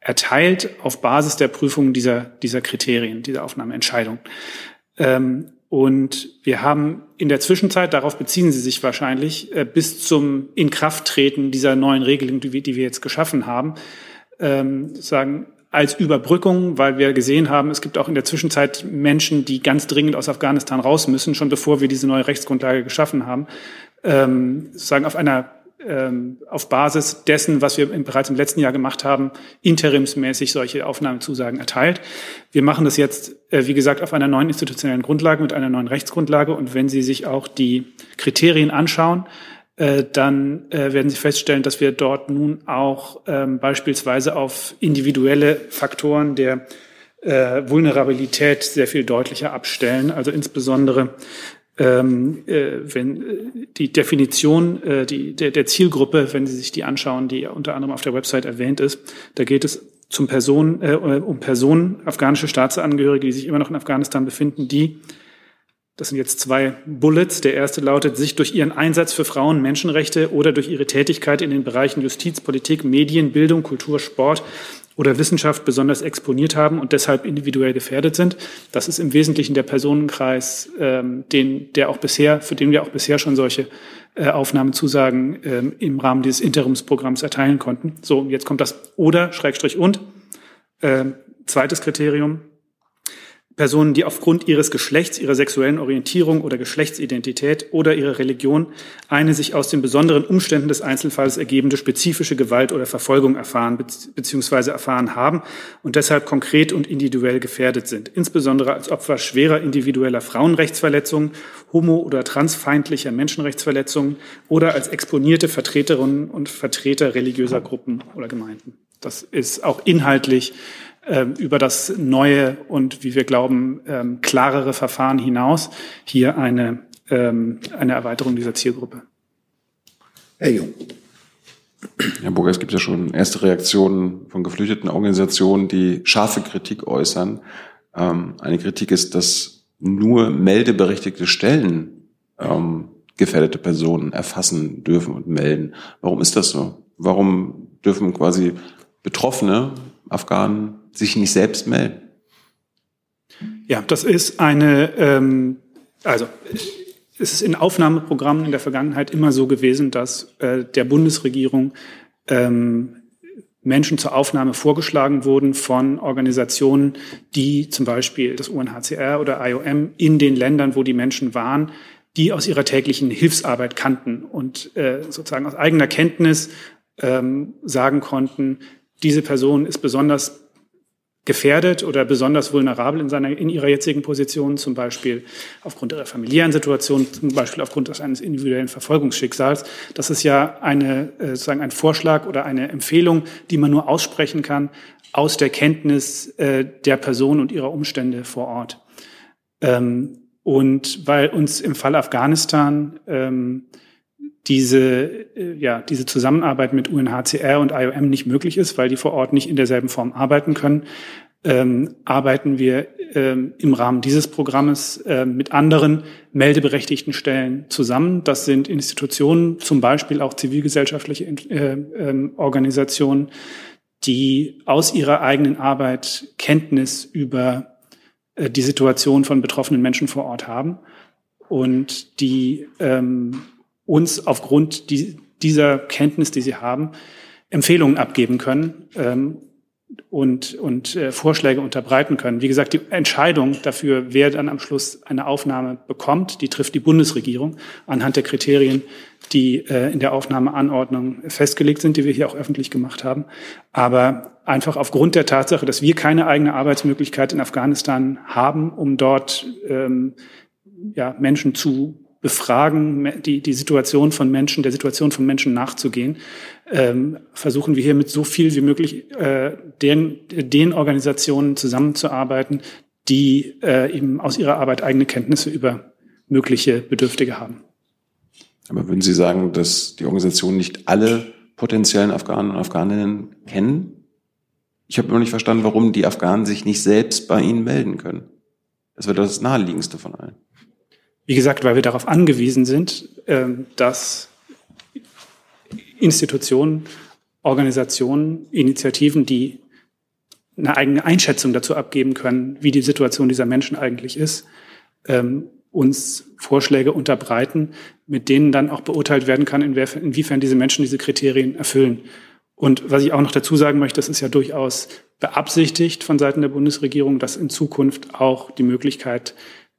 erteilt auf Basis der Prüfung dieser, dieser Kriterien, dieser Aufnahmeentscheidung. Ähm, und wir haben in der Zwischenzeit, darauf beziehen Sie sich wahrscheinlich, äh, bis zum Inkrafttreten dieser neuen Regelung, die wir, jetzt geschaffen haben, ähm, sagen, als Überbrückung, weil wir gesehen haben, es gibt auch in der Zwischenzeit Menschen, die ganz dringend aus Afghanistan raus müssen, schon bevor wir diese neue Rechtsgrundlage geschaffen haben, ähm, sozusagen auf einer ähm, auf Basis dessen, was wir bereits im letzten Jahr gemacht haben, interimsmäßig solche Aufnahmezusagen erteilt. Wir machen das jetzt, äh, wie gesagt, auf einer neuen institutionellen Grundlage mit einer neuen Rechtsgrundlage. Und wenn Sie sich auch die Kriterien anschauen, äh, dann äh, werden Sie feststellen, dass wir dort nun auch ähm, beispielsweise auf individuelle Faktoren der Vulnerabilität sehr viel deutlicher abstellen. Also insbesondere ähm, äh, wenn äh, die Definition äh, die, der, der Zielgruppe, wenn Sie sich die anschauen, die unter anderem auf der Website erwähnt ist, da geht es zum Personen, äh, um Personen, afghanische Staatsangehörige, die sich immer noch in Afghanistan befinden, die, das sind jetzt zwei Bullets, der erste lautet, sich durch ihren Einsatz für Frauen, Menschenrechte oder durch ihre Tätigkeit in den Bereichen Justiz, Politik, Medien, Bildung, Kultur, Sport oder Wissenschaft besonders exponiert haben und deshalb individuell gefährdet sind. Das ist im Wesentlichen der Personenkreis, ähm, den, der auch bisher, für den wir auch bisher schon solche äh, Aufnahmezusagen ähm, im Rahmen dieses Interimsprogramms erteilen konnten. So, jetzt kommt das oder, Schrägstrich und. Ähm, zweites Kriterium, Personen, die aufgrund ihres Geschlechts, ihrer sexuellen Orientierung oder Geschlechtsidentität oder ihrer Religion eine sich aus den besonderen Umständen des Einzelfalls ergebende spezifische Gewalt oder Verfolgung erfahren bzw. erfahren haben und deshalb konkret und individuell gefährdet sind, insbesondere als Opfer schwerer individueller Frauenrechtsverletzungen, homo- oder transfeindlicher Menschenrechtsverletzungen oder als exponierte Vertreterinnen und Vertreter religiöser Gruppen oder Gemeinden. Das ist auch inhaltlich über das neue und, wie wir glauben, ähm, klarere Verfahren hinaus hier eine, ähm, eine Erweiterung dieser Zielgruppe. Herr Jung. Herr Burger, es gibt ja schon erste Reaktionen von geflüchteten Organisationen, die scharfe Kritik äußern. Eine Kritik ist, dass nur meldeberechtigte Stellen gefährdete Personen erfassen dürfen und melden. Warum ist das so? Warum dürfen quasi Betroffene Afghanen sich nicht selbst melden? Ja, das ist eine, ähm, also es ist in Aufnahmeprogrammen in der Vergangenheit immer so gewesen, dass äh, der Bundesregierung ähm, Menschen zur Aufnahme vorgeschlagen wurden von Organisationen, die zum Beispiel das UNHCR oder IOM in den Ländern, wo die Menschen waren, die aus ihrer täglichen Hilfsarbeit kannten und äh, sozusagen aus eigener Kenntnis ähm, sagen konnten, diese Person ist besonders gefährdet oder besonders vulnerabel in, seiner, in ihrer jetzigen Position, zum Beispiel aufgrund ihrer familiären Situation, zum Beispiel aufgrund eines individuellen Verfolgungsschicksals. Das ist ja eine, äh, sozusagen ein Vorschlag oder eine Empfehlung, die man nur aussprechen kann aus der Kenntnis äh, der Person und ihrer Umstände vor Ort. Ähm, und weil uns im Fall Afghanistan ähm, diese, äh, ja, diese Zusammenarbeit mit UNHCR und IOM nicht möglich ist, weil die vor Ort nicht in derselben Form arbeiten können, ähm, arbeiten wir ähm, im Rahmen dieses Programmes äh, mit anderen meldeberechtigten Stellen zusammen. Das sind Institutionen, zum Beispiel auch zivilgesellschaftliche äh, äh, Organisationen, die aus ihrer eigenen Arbeit Kenntnis über äh, die Situation von betroffenen Menschen vor Ort haben und die ähm, uns aufgrund die, dieser Kenntnis, die sie haben, Empfehlungen abgeben können ähm, und, und äh, Vorschläge unterbreiten können. Wie gesagt, die Entscheidung dafür, wer dann am Schluss eine Aufnahme bekommt, die trifft die Bundesregierung anhand der Kriterien, die äh, in der Aufnahmeanordnung festgelegt sind, die wir hier auch öffentlich gemacht haben. Aber einfach aufgrund der Tatsache, dass wir keine eigene Arbeitsmöglichkeit in Afghanistan haben, um dort ähm, ja, Menschen zu befragen, die, die Situation von Menschen, der Situation von Menschen nachzugehen, ähm, versuchen wir hier mit so viel wie möglich äh, den, den Organisationen zusammenzuarbeiten, die äh, eben aus ihrer Arbeit eigene Kenntnisse über mögliche Bedürftige haben. Aber würden Sie sagen, dass die Organisationen nicht alle potenziellen Afghanen und Afghaninnen kennen? Ich habe noch nicht verstanden, warum die Afghanen sich nicht selbst bei Ihnen melden können. Das wäre das naheliegendste von allen. Wie gesagt, weil wir darauf angewiesen sind, ähm, dass Institutionen, Organisationen, Initiativen, die eine eigene Einschätzung dazu abgeben können, wie die Situation dieser Menschen eigentlich ist, ähm, uns Vorschläge unterbreiten, mit denen dann auch beurteilt werden kann, inwiefern diese Menschen diese Kriterien erfüllen. Und was ich auch noch dazu sagen möchte, das ist ja durchaus beabsichtigt von Seiten der Bundesregierung, dass in Zukunft auch die Möglichkeit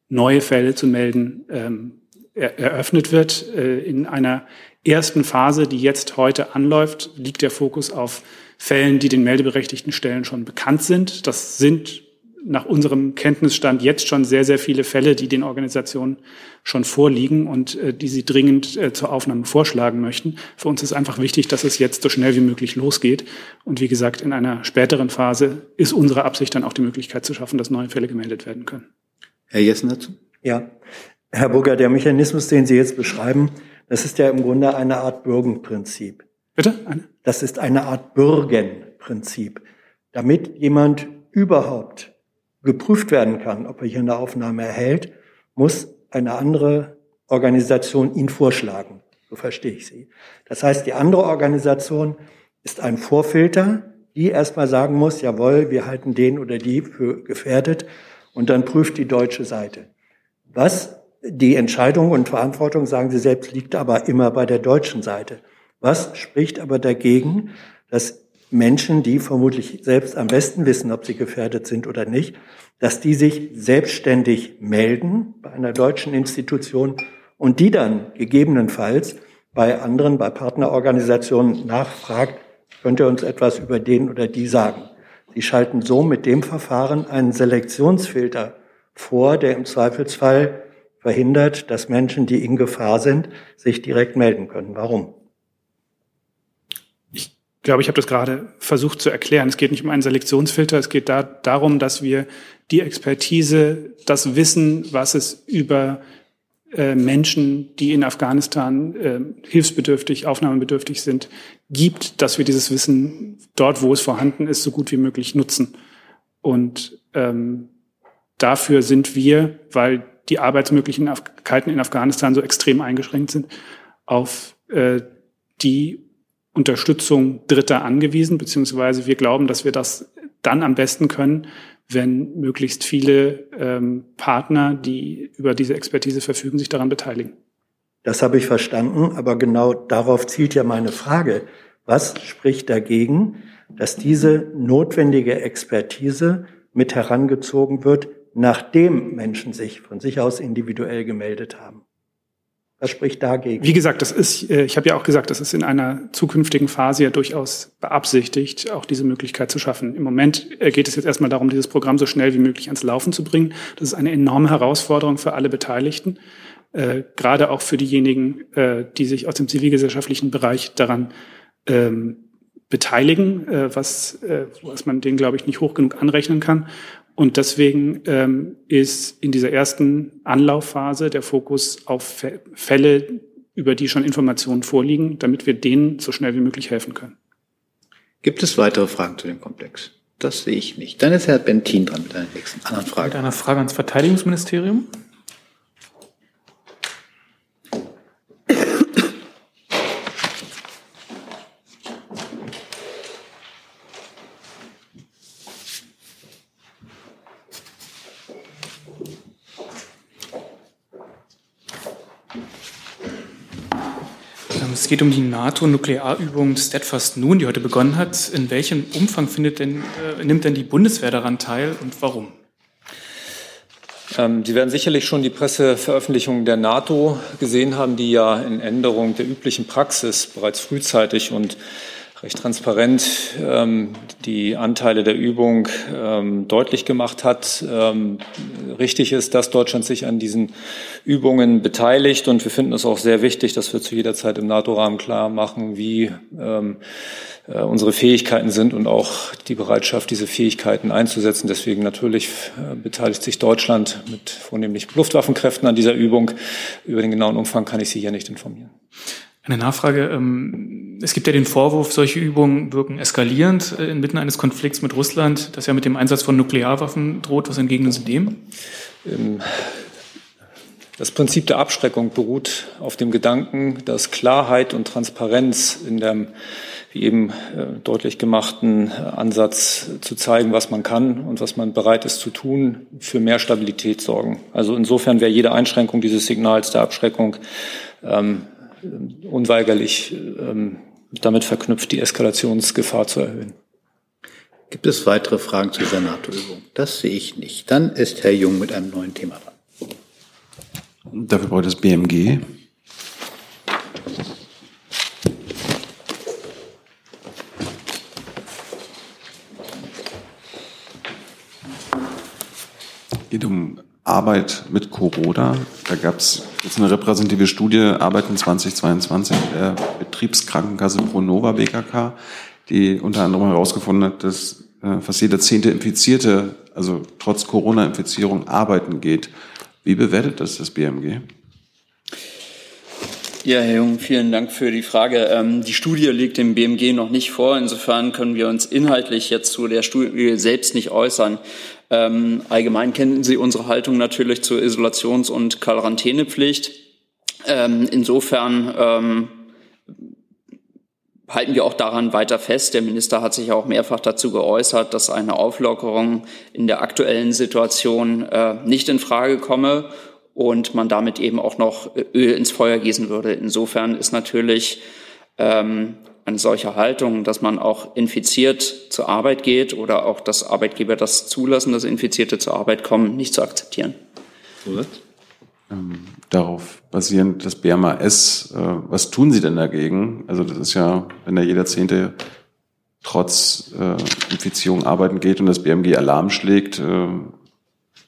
neue Fälle zu melden ähm, er, eröffnet wird. Äh, in einer ersten Phase, die jetzt heute anläuft, liegt der Fokus auf Fällen, die den meldeberechtigten Stellen schon bekannt sind. Das sind nach unserem Kenntnisstand jetzt schon sehr, sehr viele Fälle, die den Organisationen schon vorliegen und äh, die sie dringend äh, zur Aufnahme vorschlagen möchten. Für uns ist einfach wichtig, dass es jetzt so schnell wie möglich losgeht. Und wie gesagt, in einer späteren Phase ist unsere Absicht dann auch die Möglichkeit zu schaffen, dass neue Fälle gemeldet werden können. Herr Jessen dazu? Ja. Herr Burger, der Mechanismus, den Sie jetzt beschreiben, das ist ja im Grunde eine Art Bürgenprinzip. Bitte? Eine? Das ist eine Art Bürgenprinzip. Damit jemand überhaupt geprüft werden kann, ob er hier eine Aufnahme erhält, muss eine andere Organisation ihn vorschlagen. So verstehe ich Sie. Das heißt, die andere Organisation ist ein Vorfilter, die erstmal sagen muss, jawohl, wir halten den oder die für gefährdet und dann prüft die deutsche Seite. Was die Entscheidung und Verantwortung, sagen Sie selbst, liegt aber immer bei der deutschen Seite. Was spricht aber dagegen, dass Menschen, die vermutlich selbst am besten wissen, ob sie gefährdet sind oder nicht, dass die sich selbstständig melden bei einer deutschen Institution und die dann gegebenenfalls bei anderen, bei Partnerorganisationen nachfragt, könnt ihr uns etwas über den oder die sagen? Sie schalten so mit dem Verfahren einen Selektionsfilter vor, der im Zweifelsfall verhindert, dass Menschen, die in Gefahr sind, sich direkt melden können. Warum? Ich glaube, ich habe das gerade versucht zu erklären. Es geht nicht um einen Selektionsfilter, es geht da, darum, dass wir die Expertise, das Wissen, was es über Menschen, die in Afghanistan äh, hilfsbedürftig, aufnahmebedürftig sind, gibt, dass wir dieses Wissen dort, wo es vorhanden ist, so gut wie möglich nutzen. Und ähm, dafür sind wir, weil die Arbeitsmöglichkeiten in Afghanistan so extrem eingeschränkt sind, auf äh, die Unterstützung Dritter angewiesen, beziehungsweise wir glauben, dass wir das dann am besten können, wenn möglichst viele ähm, Partner, die über diese Expertise verfügen, sich daran beteiligen. Das habe ich verstanden, aber genau darauf zielt ja meine Frage. Was spricht dagegen, dass diese notwendige Expertise mit herangezogen wird, nachdem Menschen sich von sich aus individuell gemeldet haben? Was spricht dagegen? Wie gesagt, das ist, äh, ich habe ja auch gesagt, das ist in einer zukünftigen Phase ja durchaus beabsichtigt, auch diese Möglichkeit zu schaffen. Im Moment äh, geht es jetzt erstmal darum, dieses Programm so schnell wie möglich ans Laufen zu bringen. Das ist eine enorme Herausforderung für alle Beteiligten, äh, gerade auch für diejenigen, äh, die sich aus dem zivilgesellschaftlichen Bereich daran ähm, beteiligen, äh, was, äh, was man denen, glaube ich, nicht hoch genug anrechnen kann. Und deswegen ähm, ist in dieser ersten Anlaufphase der Fokus auf Fälle, über die schon Informationen vorliegen, damit wir denen so schnell wie möglich helfen können. Gibt es weitere Fragen zu dem Komplex? Das sehe ich nicht. Dann ist Herr Bentin dran mit einer nächsten anderen Frage. Mit einer Frage ans Verteidigungsministerium. Geht um die NATO-Nuklearübung Steadfast Nun, die heute begonnen hat. In welchem Umfang denn, äh, nimmt denn die Bundeswehr daran teil und warum? Ähm, Sie werden sicherlich schon die Presseveröffentlichungen der NATO gesehen haben, die ja in Änderung der üblichen Praxis bereits frühzeitig und recht transparent ähm, die Anteile der Übung ähm, deutlich gemacht hat. Ähm, richtig ist, dass Deutschland sich an diesen Übungen beteiligt und wir finden es auch sehr wichtig, dass wir zu jeder Zeit im NATO-Rahmen klar machen, wie ähm, äh, unsere Fähigkeiten sind und auch die Bereitschaft, diese Fähigkeiten einzusetzen. Deswegen natürlich äh, beteiligt sich Deutschland mit vornehmlich Luftwaffenkräften an dieser Übung. Über den genauen Umfang kann ich Sie hier nicht informieren. Eine Nachfrage. Ähm, es gibt ja den Vorwurf, solche Übungen wirken eskalierend äh, inmitten eines Konflikts mit Russland, das ja mit dem Einsatz von Nuklearwaffen droht. Was entgegnen Sie dem? Ähm, das Prinzip der Abschreckung beruht auf dem Gedanken, dass Klarheit und Transparenz in dem, wie eben äh, deutlich gemachten Ansatz zu zeigen, was man kann und was man bereit ist zu tun, für mehr Stabilität sorgen. Also insofern wäre jede Einschränkung dieses Signals der Abschreckung ähm, unweigerlich ähm, damit verknüpft, die Eskalationsgefahr zu erhöhen. Gibt es weitere Fragen zu dieser NATO-Übung? Das sehe ich nicht. Dann ist Herr Jung mit einem neuen Thema dran. Dafür braucht das BMG. geht um Arbeit mit Corona. Da gab es jetzt eine repräsentative Studie, Arbeiten 2022 der Betriebskrankenkasse Pronova BKK, die unter anderem herausgefunden hat, dass äh, fast jeder zehnte Infizierte, also trotz Corona-Infizierung, arbeiten geht. Wie bewertet das das BMG? Ja, Herr Jung, vielen Dank für die Frage. Ähm, die Studie liegt dem BMG noch nicht vor. Insofern können wir uns inhaltlich jetzt zu der Studie selbst nicht äußern. Ähm, allgemein kennen Sie unsere Haltung natürlich zur Isolations- und Quarantänepflicht. Ähm, insofern ähm, halten wir auch daran weiter fest. Der Minister hat sich auch mehrfach dazu geäußert, dass eine Auflockerung in der aktuellen Situation äh, nicht in Frage komme und man damit eben auch noch Öl ins Feuer gießen würde. Insofern ist natürlich ähm, eine solche Haltung, dass man auch infiziert zur Arbeit geht oder auch, dass Arbeitgeber das zulassen, dass Infizierte zur Arbeit kommen, nicht zu akzeptieren. Ähm, darauf basierend das BMAS, äh, was tun Sie denn dagegen? Also das ist ja, wenn da jeder Zehnte trotz äh, Infizierung arbeiten geht und das BMG Alarm schlägt, äh,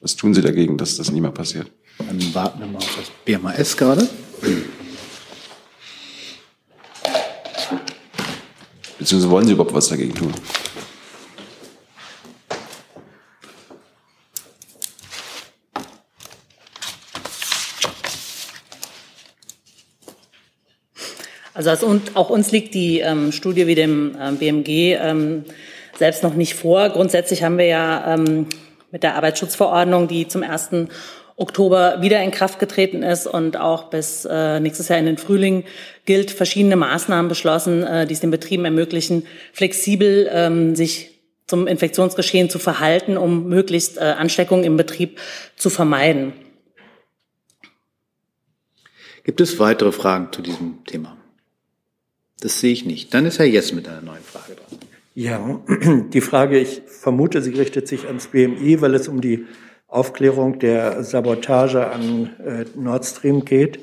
was tun Sie dagegen, dass das nie mehr passiert? Dann warten wir mal auf das BMAS gerade. Beziehungsweise wollen Sie überhaupt was dagegen tun? Also auch uns liegt die ähm, Studie wie dem ähm, BMG ähm, selbst noch nicht vor. Grundsätzlich haben wir ja ähm, mit der Arbeitsschutzverordnung, die zum 1. Oktober wieder in Kraft getreten ist und auch bis äh, nächstes Jahr in den Frühling gilt, verschiedene Maßnahmen beschlossen, äh, die es den Betrieben ermöglichen, flexibel ähm, sich zum Infektionsgeschehen zu verhalten, um möglichst äh, Ansteckungen im Betrieb zu vermeiden. Gibt es weitere Fragen zu diesem Thema? Das sehe ich nicht. Dann ist Herr Jess mit einer neuen Frage dran. Ja, die Frage, ich vermute, sie richtet sich ans BMI, weil es um die Aufklärung der Sabotage an äh, Nord Stream geht.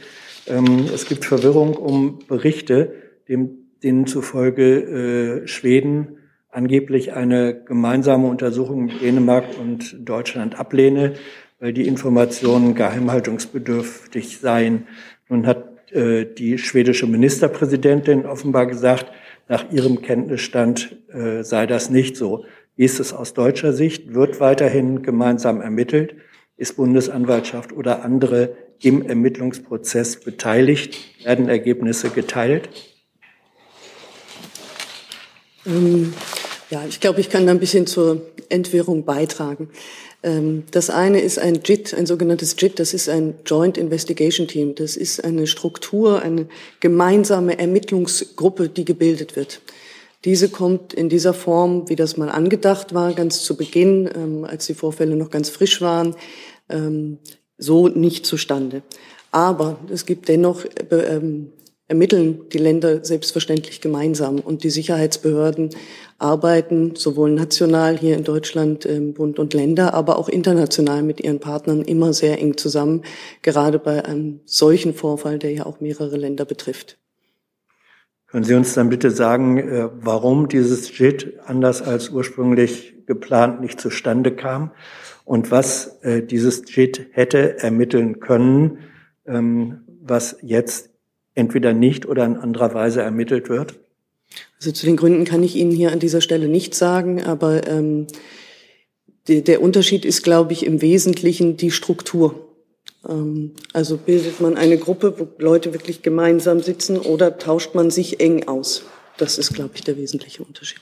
Ähm, es gibt Verwirrung um Berichte, dem, denen zufolge äh, Schweden angeblich eine gemeinsame Untersuchung mit Dänemark und Deutschland ablehne, weil die Informationen geheimhaltungsbedürftig seien. Nun hat äh, die schwedische Ministerpräsidentin offenbar gesagt, nach Ihrem Kenntnisstand äh, sei das nicht so. Wie ist es aus deutscher Sicht? Wird weiterhin gemeinsam ermittelt? Ist Bundesanwaltschaft oder andere im Ermittlungsprozess beteiligt? Werden Ergebnisse geteilt? Ähm, ja, ich glaube, ich kann da ein bisschen zur Entwirrung beitragen. Ähm, das eine ist ein JIT, ein sogenanntes JIT, das ist ein Joint Investigation Team. Das ist eine Struktur, eine gemeinsame Ermittlungsgruppe, die gebildet wird. Diese kommt in dieser Form, wie das mal angedacht war, ganz zu Beginn, ähm, als die Vorfälle noch ganz frisch waren, ähm, so nicht zustande. Aber es gibt dennoch äh, ermitteln die Länder selbstverständlich gemeinsam. Und die Sicherheitsbehörden arbeiten sowohl national hier in Deutschland, ähm, Bund und Länder, aber auch international mit ihren Partnern immer sehr eng zusammen, gerade bei einem solchen Vorfall, der ja auch mehrere Länder betrifft. Können Sie uns dann bitte sagen, äh, warum dieses JIT anders als ursprünglich geplant nicht zustande kam und was äh, dieses JIT hätte ermitteln können, ähm, was jetzt entweder nicht oder in anderer Weise ermittelt wird? Also zu den Gründen kann ich Ihnen hier an dieser Stelle nichts sagen, aber ähm, der Unterschied ist, glaube ich, im Wesentlichen die Struktur. Ähm, also bildet man eine Gruppe, wo Leute wirklich gemeinsam sitzen oder tauscht man sich eng aus? Das ist, glaube ich, der wesentliche Unterschied.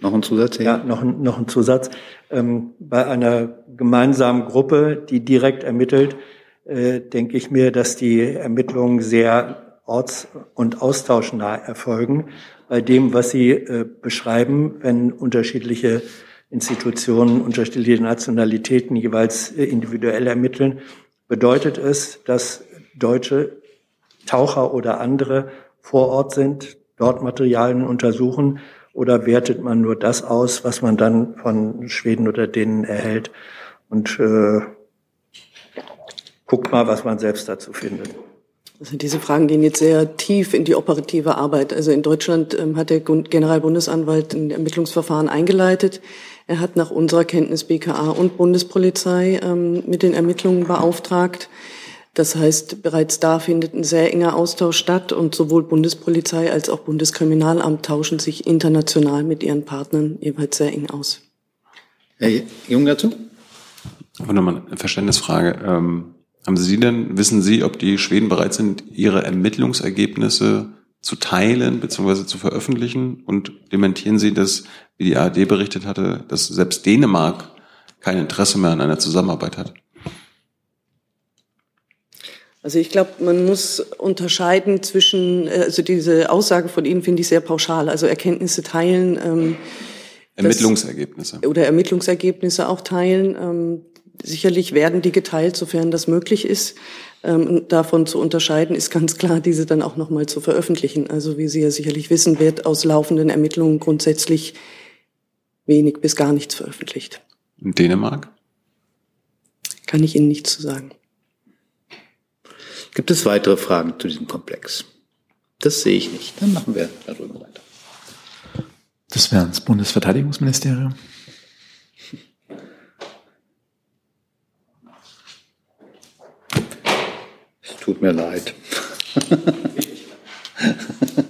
Noch ein Zusatz? Ja, noch, ein, noch ein Zusatz. Ähm, bei einer gemeinsamen Gruppe, die direkt ermittelt, äh, denke ich mir, dass die Ermittlungen sehr orts- und austauschnah erfolgen. Bei dem, was Sie äh, beschreiben, wenn unterschiedliche Institutionen, unterschiedliche Nationalitäten jeweils äh, individuell ermitteln, bedeutet es, dass deutsche Taucher oder andere vor Ort sind, dort Materialien untersuchen oder wertet man nur das aus, was man dann von Schweden oder denen erhält und äh, guckt mal, was man selbst dazu findet. Also diese Fragen gehen jetzt sehr tief in die operative Arbeit. Also in Deutschland ähm, hat der Generalbundesanwalt ein Ermittlungsverfahren eingeleitet. Er hat nach unserer Kenntnis BKA und Bundespolizei ähm, mit den Ermittlungen beauftragt. Das heißt, bereits da findet ein sehr enger Austausch statt und sowohl Bundespolizei als auch Bundeskriminalamt tauschen sich international mit ihren Partnern jeweils sehr eng aus. Herr Jung dazu? Aber nochmal eine Verständnisfrage. Ähm, haben Sie denn, wissen Sie, ob die Schweden bereit sind, ihre Ermittlungsergebnisse zu teilen bzw. zu veröffentlichen? Und dementieren Sie das, wie die ARD berichtet hatte, dass selbst Dänemark kein Interesse mehr an einer Zusammenarbeit hat? Also ich glaube, man muss unterscheiden zwischen, äh, also diese Aussage von Ihnen finde ich sehr pauschal, also Erkenntnisse teilen. Ähm, Ermittlungsergebnisse. Das, oder Ermittlungsergebnisse auch teilen. Ähm, Sicherlich werden die geteilt, sofern das möglich ist. Ähm, davon zu unterscheiden ist ganz klar, diese dann auch nochmal zu veröffentlichen. Also wie Sie ja sicherlich wissen, wird aus laufenden Ermittlungen grundsätzlich wenig bis gar nichts veröffentlicht. In Dänemark? Kann ich Ihnen nichts zu sagen. Gibt es weitere Fragen zu diesem Komplex? Das sehe ich nicht. Dann machen wir darüber weiter. Das wäre das Bundesverteidigungsministerium. Tut mir leid.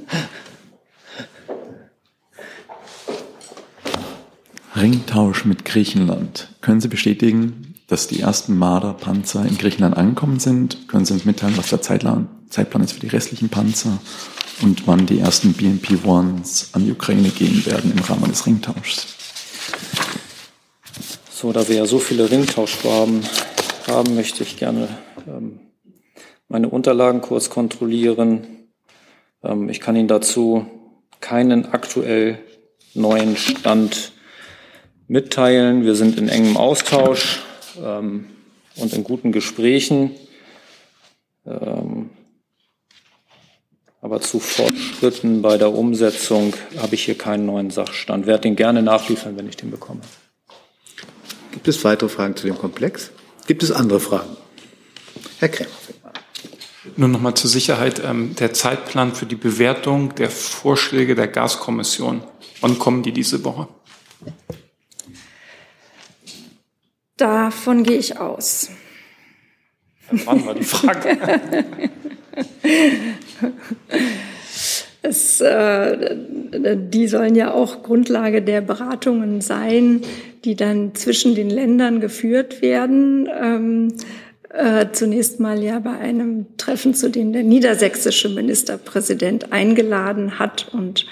Ringtausch mit Griechenland. Können Sie bestätigen, dass die ersten Marder-Panzer in Griechenland angekommen sind? Können Sie uns mitteilen, was der Zeitplan, ist für die restlichen Panzer und wann die ersten BMP-1s an die Ukraine gehen werden im Rahmen des Ringtauschs? So, da wir ja so viele Ringtauschvorhaben haben, möchte ich gerne ähm, meine Unterlagen kurz kontrollieren. Ähm, ich kann Ihnen dazu keinen aktuell neuen Stand mitteilen. Wir sind in engem Austausch ähm, und in guten Gesprächen. Ähm, aber zu Fortschritten bei der Umsetzung habe ich hier keinen neuen Sachstand. Werde den gerne nachliefern, wenn ich den bekomme. Gibt es weitere Fragen zu dem Komplex? Gibt es andere Fragen? Herr Krämer. Nur noch mal zur Sicherheit, ähm, der Zeitplan für die Bewertung der Vorschläge der Gaskommission. Wann kommen die diese Woche? Davon gehe ich aus. Wann war die Frage? es, äh, die sollen ja auch Grundlage der Beratungen sein, die dann zwischen den Ländern geführt werden. Ähm, äh, zunächst mal ja bei einem Treffen, zu dem der niedersächsische Ministerpräsident eingeladen hat. Und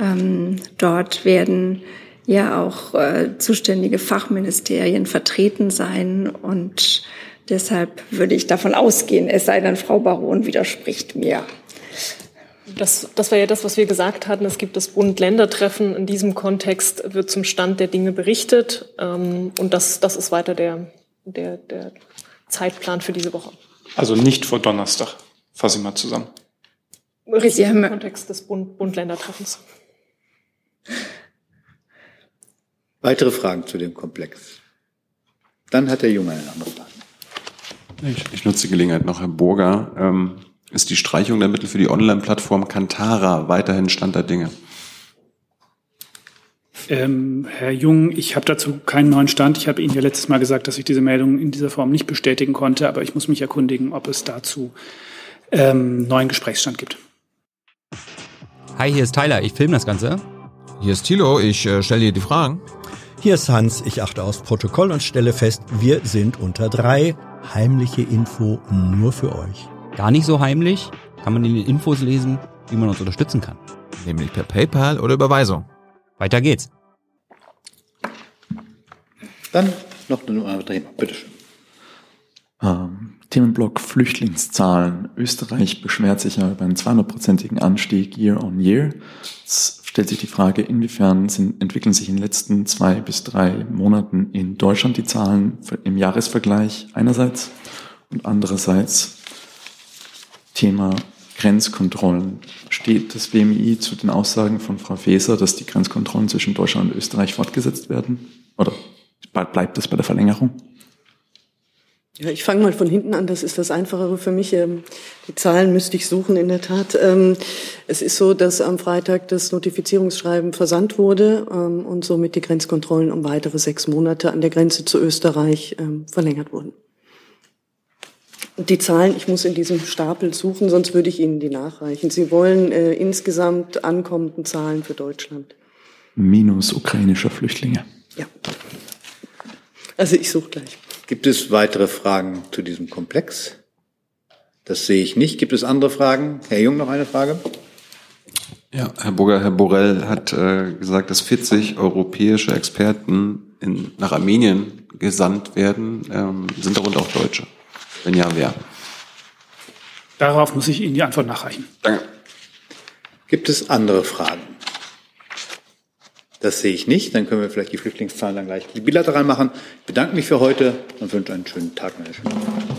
ähm, dort werden ja auch äh, zuständige Fachministerien vertreten sein. Und deshalb würde ich davon ausgehen, es sei denn, Frau Baron widerspricht mir. Das, das war ja das, was wir gesagt hatten. Es gibt das Bund-Länder-Treffen. In diesem Kontext wird zum Stand der Dinge berichtet. Ähm, und das, das ist weiter der, der, der Zeitplan für diese Woche. Also nicht vor Donnerstag. Fasse ich mal zusammen. Richtig, im Kontext des Bund-Länder-Treffens. Weitere Fragen zu dem Komplex? Dann hat der Junge eine andere Frage. Ich, ich nutze die Gelegenheit noch, Herr Burger. Ähm, ist die Streichung der Mittel für die Online-Plattform Kantara weiterhin Stand der Dinge? Ähm, Herr Jung, ich habe dazu keinen neuen Stand. Ich habe Ihnen ja letztes Mal gesagt, dass ich diese Meldung in dieser Form nicht bestätigen konnte, aber ich muss mich erkundigen, ob es dazu ähm, neuen Gesprächsstand gibt. Hi, hier ist Tyler, ich filme das Ganze. Hier ist Thilo, ich äh, stelle dir die Fragen. Hier ist Hans, ich achte aufs Protokoll und stelle fest, wir sind unter drei. Heimliche Info nur für euch. Gar nicht so heimlich, kann man in den Infos lesen, wie man uns unterstützen kann. Nämlich per PayPal oder Überweisung. Weiter geht's. Dann noch ein anderes Thema, bitteschön. Ähm, Themenblock Flüchtlingszahlen. Österreich beschwert sich ja über einen 200-prozentigen Anstieg year on year. Jetzt stellt sich die Frage, inwiefern sind, entwickeln sich in den letzten zwei bis drei Monaten in Deutschland die Zahlen im Jahresvergleich einerseits und andererseits Thema Grenzkontrollen. Steht das BMI zu den Aussagen von Frau Faeser, dass die Grenzkontrollen zwischen Deutschland und Österreich fortgesetzt werden? Oder bleibt es bei der Verlängerung? Ja, ich fange mal von hinten an, das ist das Einfachere für mich. Ähm, die Zahlen müsste ich suchen, in der Tat. Ähm, es ist so, dass am Freitag das Notifizierungsschreiben versandt wurde ähm, und somit die Grenzkontrollen um weitere sechs Monate an der Grenze zu Österreich verlängert wurden. Die Zahlen, ich muss in diesem Stapel suchen, sonst würde ich Ihnen die nachreichen. Sie wollen äh, insgesamt ankommenden Zahlen für Deutschland. Minus ukrainischer Flüchtlinge. Ja. Also ich suche gleich. Gibt es weitere Fragen zu diesem Komplex? Das sehe ich nicht. Gibt es andere Fragen? Herr Jung, noch eine Frage? Ja, Herr Burger, Herr Borrell hat äh, gesagt, dass 40 europäische Experten in, nach Armenien gesandt werden. Ähm, sind darunter auch Deutsche? Wenn ja, wer? Darauf muss ich Ihnen die Antwort nachreichen. Danke. Gibt es andere Fragen? Das sehe ich nicht. Dann können wir vielleicht die Flüchtlingszahlen dann gleich bilateral machen. Ich bedanke mich für heute und wünsche einen schönen Tag und eine schöne Woche.